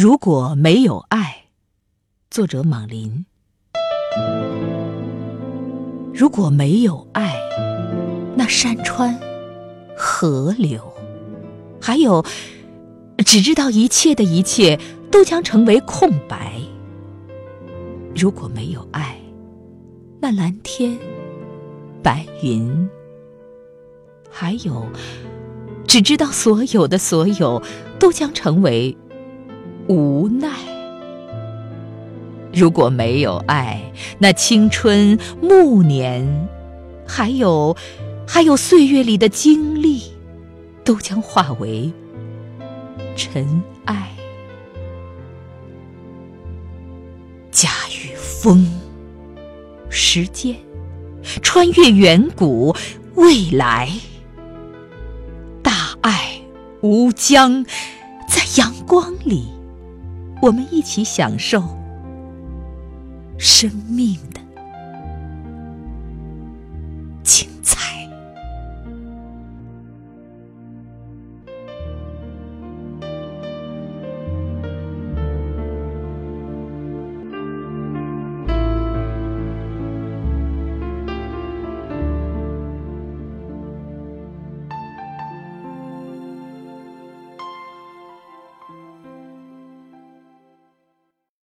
如果没有爱，作者莽林。如果没有爱，那山川、河流，还有只知道一切的一切，都将成为空白。如果没有爱，那蓝天、白云，还有只知道所有的所有，都将成为无奈。如果没有爱，那青春、暮年，还有还有岁月里的经历，都将化为尘埃。驾驭风，时间，穿越远古，未来，大爱无疆，在阳光里，我们一起享受生命的。